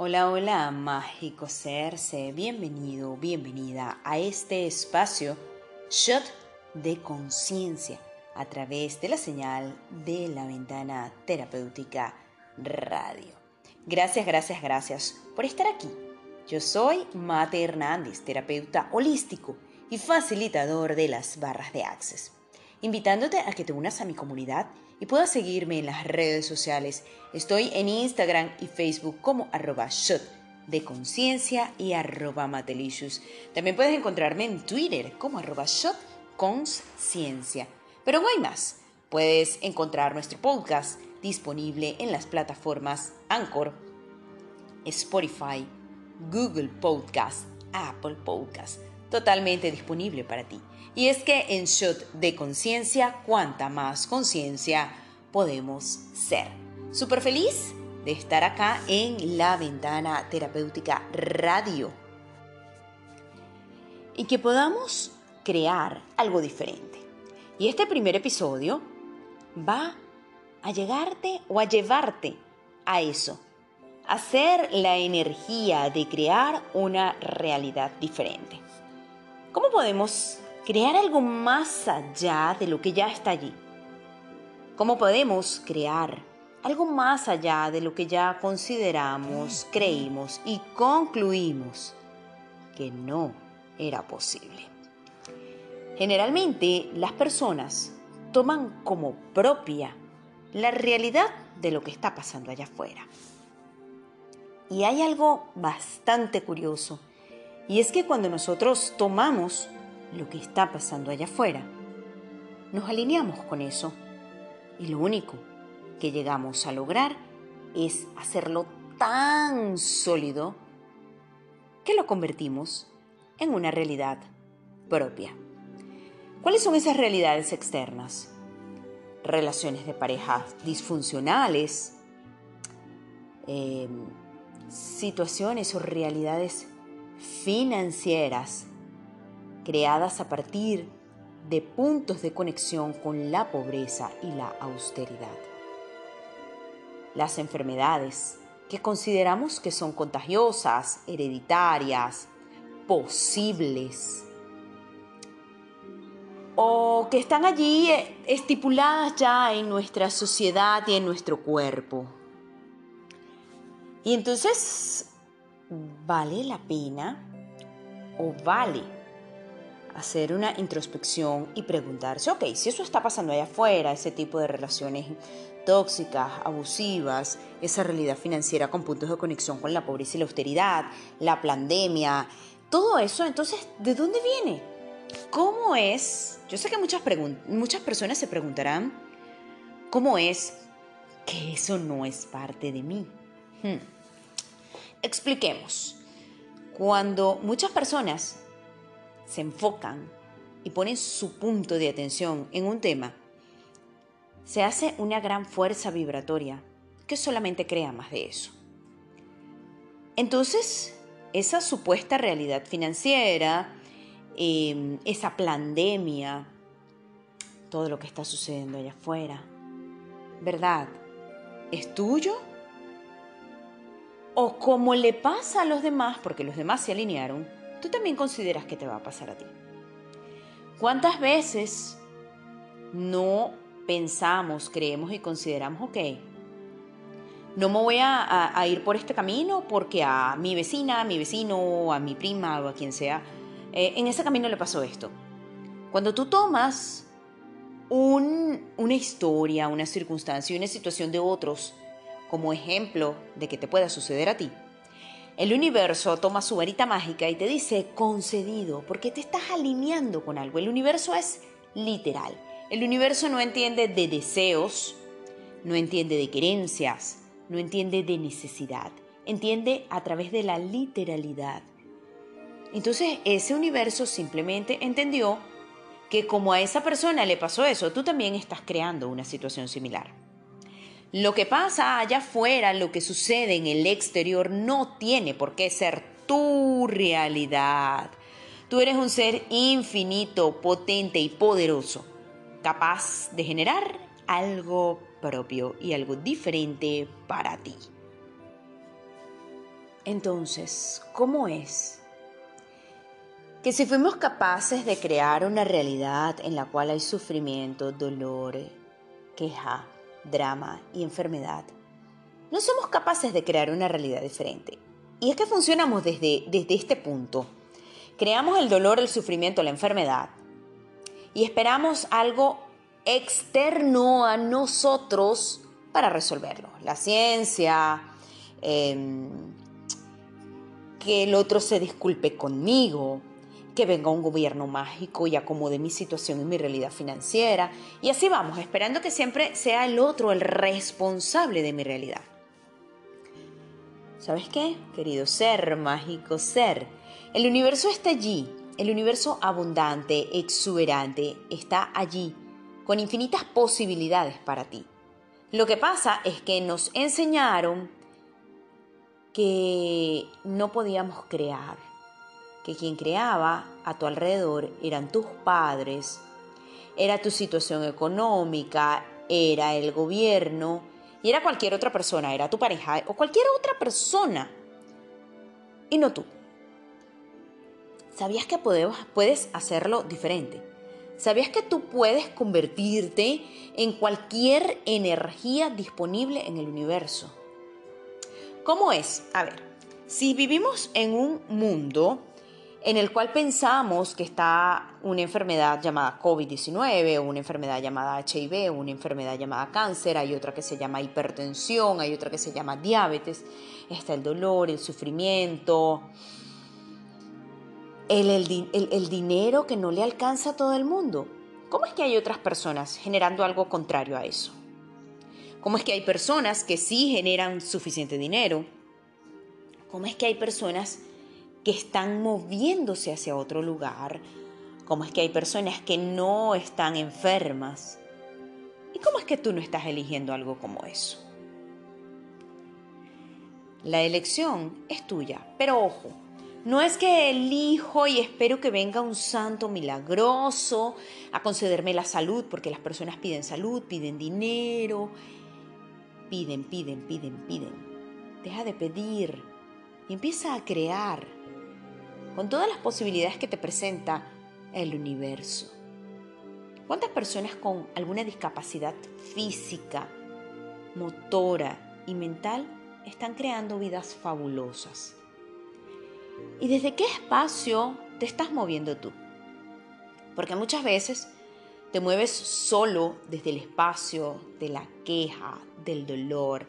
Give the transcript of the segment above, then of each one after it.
Hola, hola, mágico ser, sé bienvenido, bienvenida a este espacio Shot de Conciencia a través de la señal de la ventana terapéutica radio. Gracias, gracias, gracias por estar aquí. Yo soy Mate Hernández, terapeuta holístico y facilitador de las barras de Access, invitándote a que te unas a mi comunidad y puedas seguirme en las redes sociales. Estoy en Instagram y Facebook como arroba de conciencia y arroba matelicious. También puedes encontrarme en Twitter como arroba. Pero no hay más. Puedes encontrar nuestro podcast disponible en las plataformas Anchor, Spotify, Google Podcast, Apple Podcast. Totalmente disponible para ti. Y es que en Shot de Conciencia, cuanta más conciencia podemos ser. Súper feliz de estar acá en la ventana terapéutica radio. Y que podamos crear algo diferente y este primer episodio va a llegarte o a llevarte a eso, a ser la energía de crear una realidad diferente. ¿Cómo podemos crear algo más allá de lo que ya está allí? ¿Cómo podemos crear algo más allá de lo que ya consideramos, creímos y concluimos que no era posible? Generalmente las personas toman como propia la realidad de lo que está pasando allá afuera. Y hay algo bastante curioso, y es que cuando nosotros tomamos lo que está pasando allá afuera, nos alineamos con eso, y lo único que llegamos a lograr es hacerlo tan sólido que lo convertimos en una realidad propia. ¿Cuáles son esas realidades externas? Relaciones de pareja disfuncionales, em, situaciones o realidades financieras creadas a partir de puntos de conexión con la pobreza y la austeridad. Las enfermedades que consideramos que son contagiosas, hereditarias, posibles, o que están allí eh, estipuladas ya en nuestra sociedad y en nuestro cuerpo. Y entonces, ¿vale la pena o vale hacer una introspección y preguntarse, ok, si eso está pasando allá afuera, ese tipo de relaciones tóxicas, abusivas, esa realidad financiera con puntos de conexión con la pobreza y la austeridad, la pandemia, todo eso, entonces, ¿de dónde viene? ¿Cómo es? Yo sé que muchas, muchas personas se preguntarán, ¿cómo es que eso no es parte de mí? Hmm. Expliquemos. Cuando muchas personas se enfocan y ponen su punto de atención en un tema, se hace una gran fuerza vibratoria que solamente crea más de eso. Entonces, esa supuesta realidad financiera, Em, esa pandemia, todo lo que está sucediendo allá afuera, ¿verdad? ¿Es tuyo? O como le pasa a los demás, porque los demás se alinearon, tú también consideras que te va a pasar a ti. ¿Cuántas veces no pensamos, creemos y consideramos, ok, no me voy a, ir por este camino porque a mi vecina, a mi vecino, a mi prima o a quien sea, eh, en ese camino le pasó esto. Cuando tú tomas una historia, una circunstancia una situación de otros como ejemplo de que te pueda suceder a ti, el universo toma su varita mágica y te dice concedido, porque te estás alineando con algo. El universo es literal. El universo no entiende de deseos, no entiende de querencias, no entiende de necesidad. Entiende a través de la literalidad. Entonces ese universo simplemente entendió que como a esa persona le pasó eso, tú también estás creando una situación similar. Lo que pasa allá afuera, lo que sucede en el exterior, no tiene por qué ser tu realidad. Tú eres un ser infinito, potente y poderoso, capaz de generar algo propio y algo diferente para ti. Entonces, ¿cómo es? Que si fuimos capaces de crear una realidad en la cual hay sufrimiento, dolor, queja, drama y enfermedad, no somos capaces de crear una realidad diferente. Y es que funcionamos desde, desde este punto. Creamos el dolor, el sufrimiento, la enfermedad y esperamos algo externo a nosotros para resolverlo. La ciencia, em, que el otro se disculpe conmigo, que venga un gobierno mágico y acomode mi situación y mi realidad financiera. Y así vamos, esperando que siempre sea el otro el responsable de mi realidad. ¿Sabes qué, querido ser, mágico ser? El universo está allí, el universo abundante, exuberante, está allí, con infinitas posibilidades para ti. Lo que pasa es que nos enseñaron que no podíamos crear, que quien creaba a tu alrededor eran tus padres, era tu situación económica, era el gobierno y era cualquier otra persona, era tu pareja o cualquier otra persona y no tú. ¿Sabías que puedes hacerlo diferente? ¿Sabías que tú puedes convertirte en cualquier energía disponible en el universo? ¿Cómo es? A ver, si vivimos en un mundo en el cual pensamos que está una enfermedad llamada COVID-19, una enfermedad llamada HIV, una enfermedad llamada cáncer, hay otra que se llama hipertensión, hay otra que se llama diabetes, está el dolor, el sufrimiento, el, dinero que no le alcanza a todo el mundo. ¿Cómo es que hay otras personas generando algo contrario a eso? ¿Cómo es que hay personas que sí generan suficiente dinero? ¿Cómo es que hay personas que están moviéndose hacia otro lugar? ¿Cómo es que hay personas que no están enfermas? ¿Y cómo es que tú no estás eligiendo algo como eso? La elección es tuya, pero ojo, no es que elijo y espero que venga un santo milagroso a concederme la salud, porque las personas piden salud, piden dinero, Piden, piden, piden, piden. Deja de pedir y empieza a crear con todas las posibilidades que te presenta el universo. ¿Cuántas personas con alguna discapacidad física, motora y mental están creando vidas fabulosas? ¿Y desde qué espacio te estás moviendo tú? Porque muchas veces te mueves solo desde el espacio de la queja, del dolor,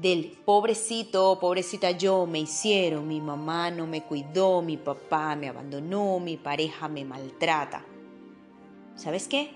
del pobrecito, pobrecita yo, me hicieron, mi mamá no me cuidó, mi papá me abandonó, mi pareja me maltrata. ¿Sabes qué?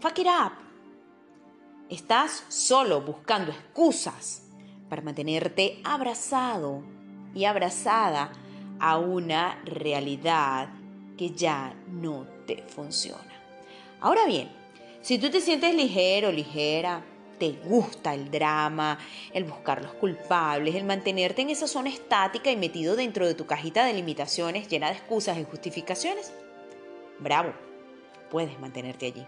Fuck it up. Estás solo buscando excusas para mantenerte abrazado y abrazada a una realidad que ya no te funciona. Ahora bien, si tú te sientes ligero, ligera, te gusta el drama, el buscar los culpables, el mantenerte en esa zona estática y metido dentro de tu cajita de limitaciones llena de excusas y justificaciones, bravo, puedes mantenerte allí.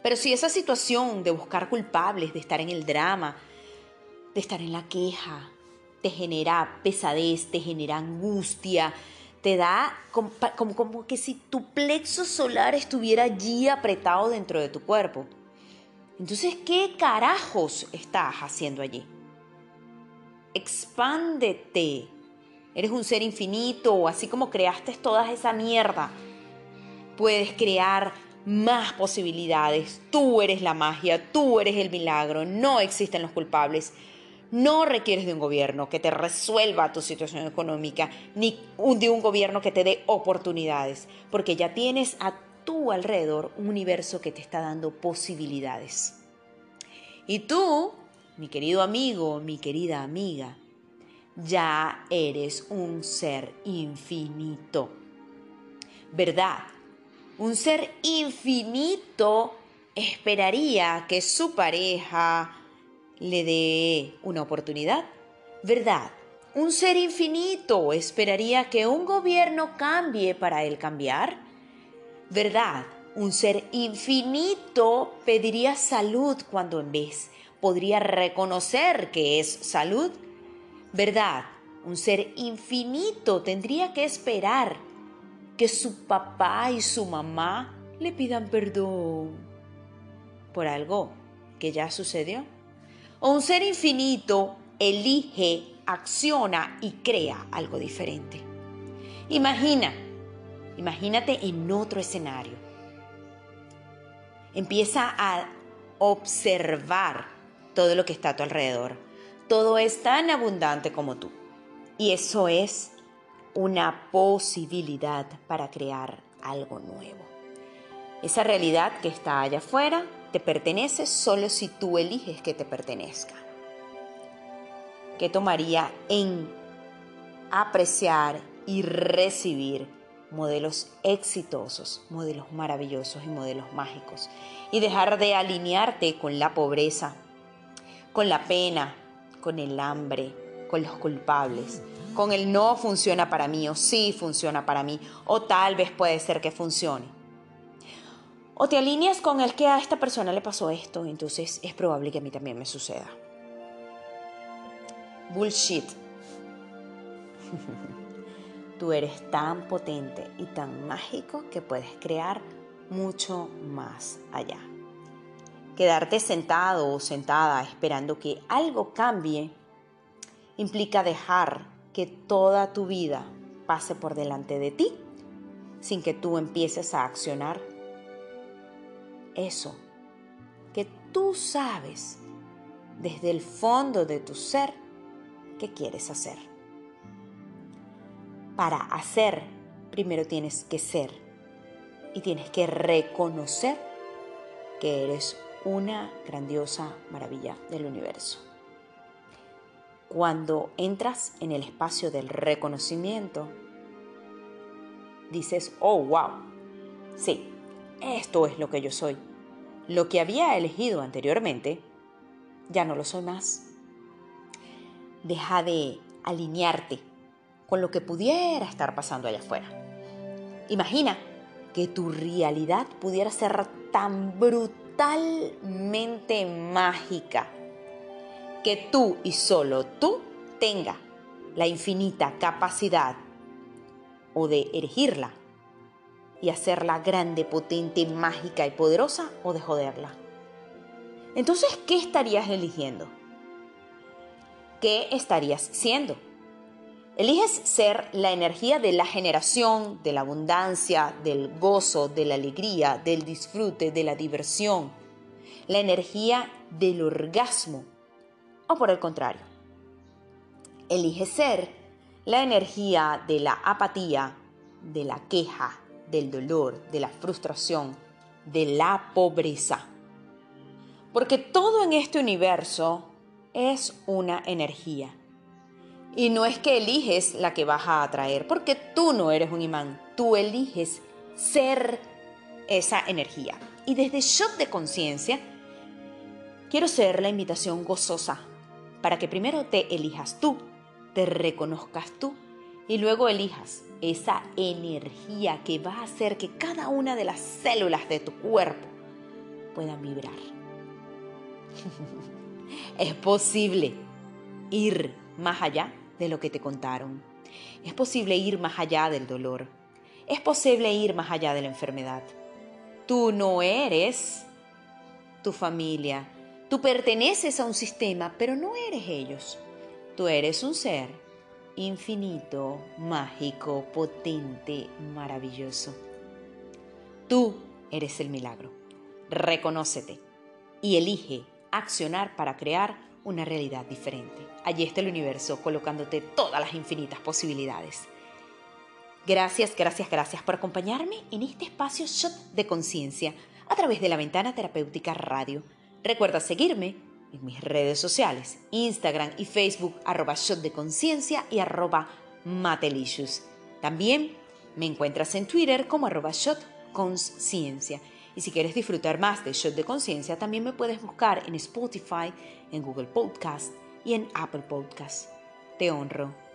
Pero si esa situación de buscar culpables, de estar en el drama, de estar en la queja, te genera pesadez, te genera angustia, te da como, como, que si tu plexo solar estuviera allí apretado dentro de tu cuerpo. Entonces, ¿qué carajos estás haciendo allí? Expándete. Eres un ser infinito, así como creaste toda esa mierda. Puedes crear más posibilidades. Tú eres la magia, tú eres el milagro, no existen los culpables. No requieres de un gobierno que te resuelva tu situación económica, ni de un gobierno que te dé oportunidades, porque ya tienes a alrededor un universo que te está dando posibilidades. Y tú, mi querido amigo, mi querida amiga, ya eres un ser infinito. ¿Verdad? Un ser infinito esperaría que su pareja, le dé una oportunidad. ¿Verdad? Un ser infinito esperaría que un gobierno cambie para él cambiar. ¿Verdad? Un ser infinito pediría salud cuando en vez podría reconocer que es salud. ¿Verdad? un ser infinito, tendría que esperar que su papá y su mamá le pidan perdón por algo que ya sucedió? ¿O un ser infinito elige, acciona y crea algo diferente? Imagina, imagínate en otro escenario. Empieza a observar todo lo que está a tu alrededor. Todo es tan abundante como tú. Y eso es una posibilidad para crear algo nuevo. Esa realidad que está allá afuera te pertenece solo si tú eliges que te pertenezca. ¿Qué tomaría en apreciar y recibir modelos exitosos, modelos maravillosos y modelos mágicos? Y dejar de alinearte con la pobreza, con la pena, con el hambre, con los culpables, con el no funciona para mí o sí funciona para mí o tal vez puede ser que funcione. O te alineas con el que a esta persona le pasó esto, entonces es probable que a mí también me suceda. Bullshit. Tú eres tan potente y tan mágico que puedes crear mucho más allá. Quedarte sentado o sentada esperando que algo cambie implica dejar que toda tu vida pase por delante de ti sin que tú empieces a accionar eso que tú sabes desde el fondo de tu ser que quieres hacer. Para hacer, primero tienes que ser y tienes que reconocer que eres una grandiosa maravilla del universo. Cuando entras en el espacio del reconocimiento, dices, oh, wow, sí, esto es lo que yo soy. Lo que había elegido anteriormente, ya no lo soy más. Deja de alinearte con lo que pudiera estar pasando allá afuera. Imagina que tu realidad pudiera ser tan brutalmente mágica que tú y solo tú tenga la infinita capacidad o de erigirla y hacerla grande, potente, mágica y poderosa o de joderla. Entonces, ¿qué estarías eligiendo? ¿Qué estarías siendo? Eliges ser la energía de la generación, de la abundancia, del gozo, de la alegría, del disfrute, de la diversión, la energía del orgasmo, o por el contrario, elige ser la energía de la apatía, de la queja, del dolor, de la frustración, de la pobreza. Porque todo en este universo es una energía. Y no es que eliges la que vas a atraer, porque tú no eres un imán, tú eliges ser esa energía. Y desde Shot de Conciencia, quiero ser la invitación gozosa para que primero te elijas tú, te reconozcas tú y luego elijas esa energía que va a hacer que cada una de las células de tu cuerpo puedan vibrar. es posible ir más allá de lo que te contaron. Es posible ir más allá del dolor. Es posible ir más allá de la enfermedad. Tú no eres tu familia, Tú perteneces a un sistema, pero no eres ellos. Tú eres un ser infinito, mágico, potente, maravilloso. Tú eres el milagro. Reconócete y elige accionar para crear una realidad diferente. Allí está el universo colocándote todas las infinitas posibilidades. Gracias, gracias, gracias por acompañarme en este espacio Shot de Conciencia a través de la Ventana Terapéutica Radio Recuerda seguirme en mis redes sociales, Instagram y Facebook, arroba shot de conciencia y arroba matelicious. También me encuentras en Twitter como arroba shot. Y si quieres disfrutar más de Shot de Conciencia, también me puedes buscar en Spotify, en Google Podcast y en Apple Podcast. Te honro